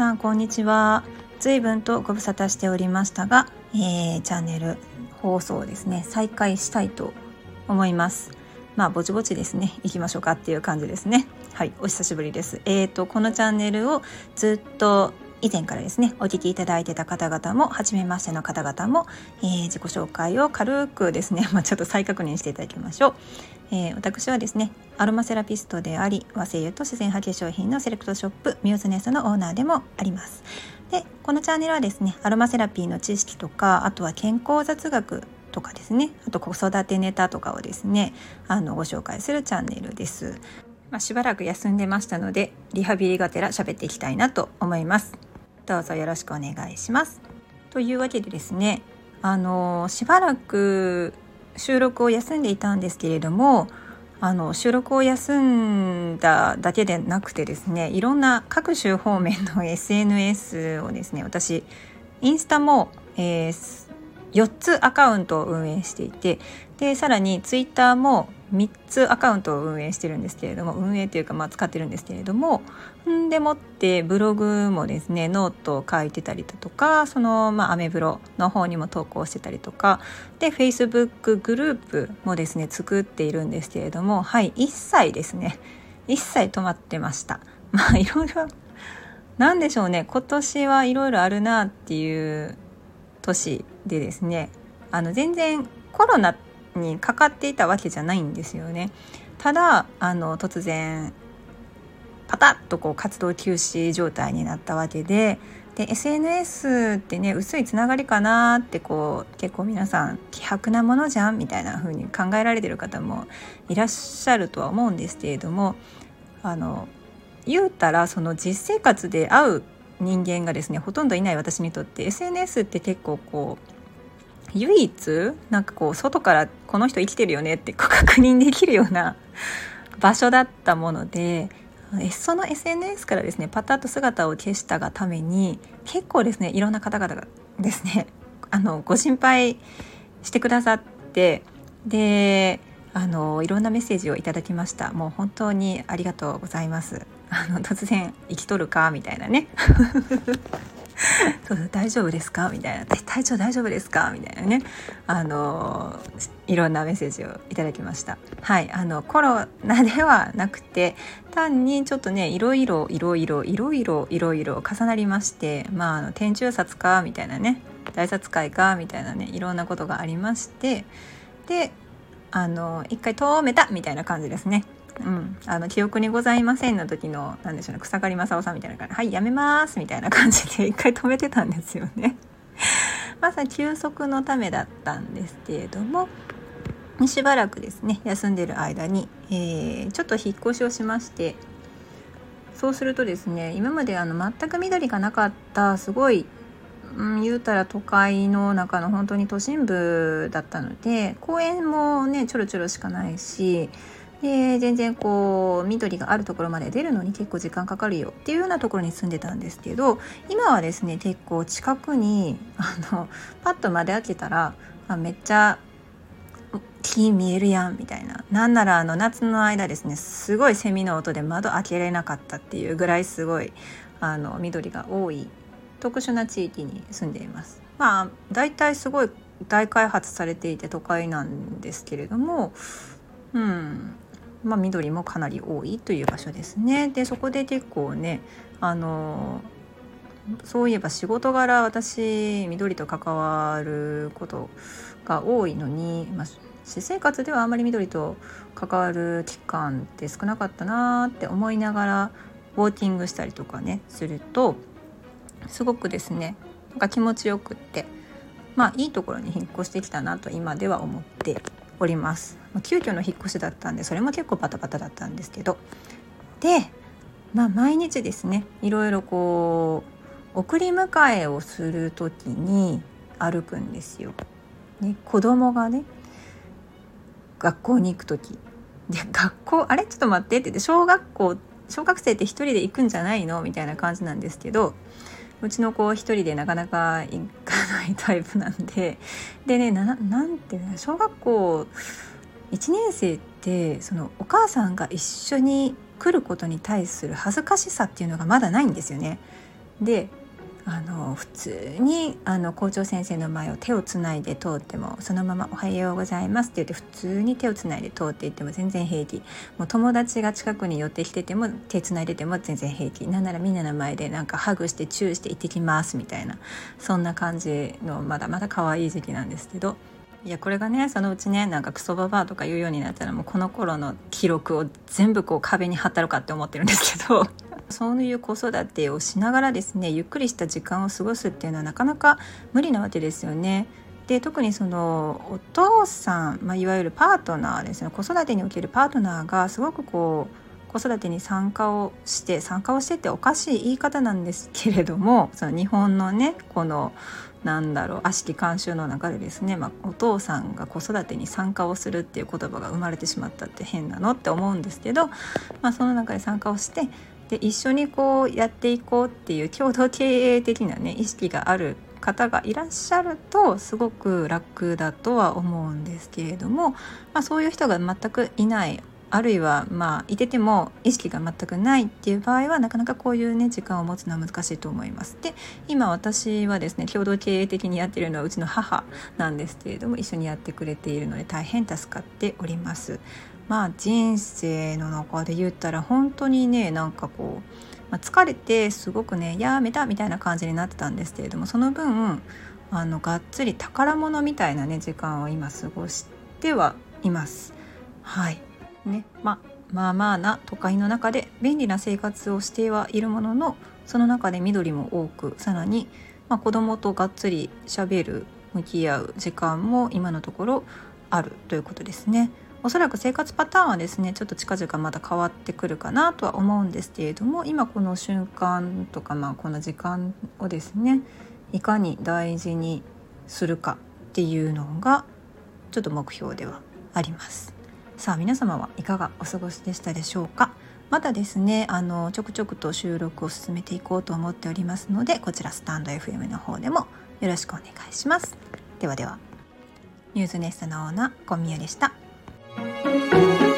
さんこんにちは。随分とご無沙汰しておりましたが、えー、チャンネル放送ですね。再開したいと思います。まあぼちぼちですね。行きましょうかっていう感じですね。はいお久しぶりです。えーとこのチャンネルをずっと以前からですねお聞きいただいてた方々も初めましての方々も、えー、自己紹介を軽くですね、まあ、ちょっと再確認していただきましょう、えー、私はですねアロマセラピストであり和製油と自然派化粧品のセレクトショップミューズネスのオーナーでもあります。でこのチャンネルはですねアロマセラピーの知識とかあとは健康雑学とかですねあと子育てネタとかをですねあのご紹介するチャンネルです。まあ、しばらく休んでましたのでリハビリがてら喋っていきたいなと思います。どうぞよろしくお願いします。というわけでですねあのしばらく収録を休んでいたんですけれどもあの収録を休んだだけでなくてですねいろんな各種方面の SNS をですね私インスタも、えー、4つアカウントを運営していてでさらにツイッターも3つアカウントを運営してるんですけれども運営というかまあ使ってるんですけれどもんでもってブログもですねノートを書いてたりだとかそのまあアメブロの方にも投稿してたりとかで Facebook グループもですね作っているんですけれどもはい一切ですね一切止まってました。まあいろいろなんでしょうね今年はいろいろあるなっていう年でですねあの全然コロナにかかっていたわけじゃないんですよね。ただあの突然パタッとこう活動休止状態になったわけでで SNS ってね薄いつながりかなってこう結構皆さん希薄なものじゃんみたいな風に考えられてる方もいらっしゃるとは思うんですけれどもあの言うたらその実生活で会う人間がですねほとんどいない私にとって SNS って結構こう唯一なんかこう外からこの人生きてるよねって確認できるような場所だったものでその SNS からですねパタッと姿を消したがために結構ですねいろんな方々がですね あのご心配してくださってであのいろんなメッセージをいただきました。もう本当にありがとうございます。あの突然生きとるかみたいなね。そう大丈夫ですか?」みたいな「体調大丈夫ですか?」みたいなねあのいろんなメッセージをいただきました。はいあのコロナではなくて単にちょっとねいろいろいろいろいろいろいろいろ重なりましてまああの天中殺か？みたいなね大殺界か？みたいなねいろんなことがありましてであの一回止めた？みたいな感じですね。うん、あの記憶にございませんの時の何でしょうね草刈正雄さんみたいな感じはいやめますみたいな感じで一回止めてたんですよね。まさに休息のためだったんですけれどもしばらくですね休んでる間に、えー、ちょっと引っ越しをしましてそうするとですね今まであの全く緑がなかったすごい、うん、言うたら都会の中の本当に都心部だったので公園もねちょろちょろしかないしで全然こう緑があるところまで出るのに結構時間かかるよっていうようなところに住んでたんですけど今はですね結構近くにあのパッと窓開けたらあめっちゃ木見えるやんみたいななんならあの夏の間ですねすごいセミの音で窓開けれなかったっていうぐらいすごいあの緑が多い特殊な地域に住んでいます。まあ大体すごい大開発されていて都会なんですけれどもうんまあ、緑もかなり多いという場所ですね。でそこで結構ねあのそういえば仕事柄私緑と関わることが多いのに、まあ、私生活ではあまり緑と関わる期間って少なかったなって思いながらウォーキングしたりとかねするとすごくですねなんか気持ちよくってまあいいところに引っ越してきたなと今では思っております。ま、急遽の引っ越しだったんでそれも結構バタバタだったんですけどで、まあ、毎日ですねいろいろこう送り迎えをする時に歩くんですよ。ね、子供がね学校に行く時で学校あれ？ちょっと待ってって言って小学校小学生って一人で行くんじゃないの？みたいな感じなんですけどうちの子一人でなかなか行かないタイプなんで でねななんていうの小学校1年生ってそのお母さんが一緒に来ることに対する恥ずかしさっていうのがまだないんですよね。であの普通にあの校長先生の前を手をつないで通ってもそのまま「おはようございます」って言って普通に手をつないで通っていっても全然平気もう友達が近くに寄ってきてても手つないでても全然平気なんならみんなの前でなんかハグしてチューして行ってきますみたいなそんな感じのまだまだ可愛い時期なんですけど。いやこれがねそのうちねなんかクソババアとか言うようになったらもうこの頃の記録を全部こう壁に貼ったろかって思ってるんですけどそういう子育てをしながらですねゆっくりした時間を過ごすっていうのはなかなか無理なわけですよね。で特にそのお父さん、まあ、いわゆるパートナーですね子育てにおけるパートナーがすごくこう子育てに参加をして参加をしてっておかしい言い方なんですけれども その日本のねこのなんだろう悪しき慣習の中でですね、まあ、お父さんが子育てに参加をするっていう言葉が生まれてしまったって変なのって思うんですけど、まあ、その中で参加をしてで一緒にこうやっていこうっていう共同経営的なね意識がある方がいらっしゃるとすごく楽だとは思うんですけれども、まあ、そういう人が全くいないあるいはまあいてても意識が全くないっていう場合はなかなかこういうね時間を持つのは難しいと思います。で今私はですね共同経営的にやってるのはうちの母なんですけれども一緒にやってくれているので大変助かっております。まあ人生の中で言ったら本当にねなんかこう、まあ、疲れてすごくねやめたみたいな感じになってたんですけれどもその分あのがっつり宝物みたいなね時間を今過ごしてはいます。はいねままあまあな都会の中で便利な生活をしてはいるもののその中で緑も多くさらに、まあ、子供とがっつりしゃべる向き合う時間も今のところあるということですね。おそらく生活パターンはですねちょっと近々また変わってくるかなとは思うんですけれども今この瞬間とか、まあ、この時間をですねいかに大事にするかっていうのがちょっと目標ではあります。さあ皆様はいかがお過ごしでしたでしょうか？またですねあのちょくちょくと収録を進めていこうと思っておりますのでこちらスタンド FM の方でもよろしくお願いします。ではでは。ニュースネストのオーナー小宮でした。Música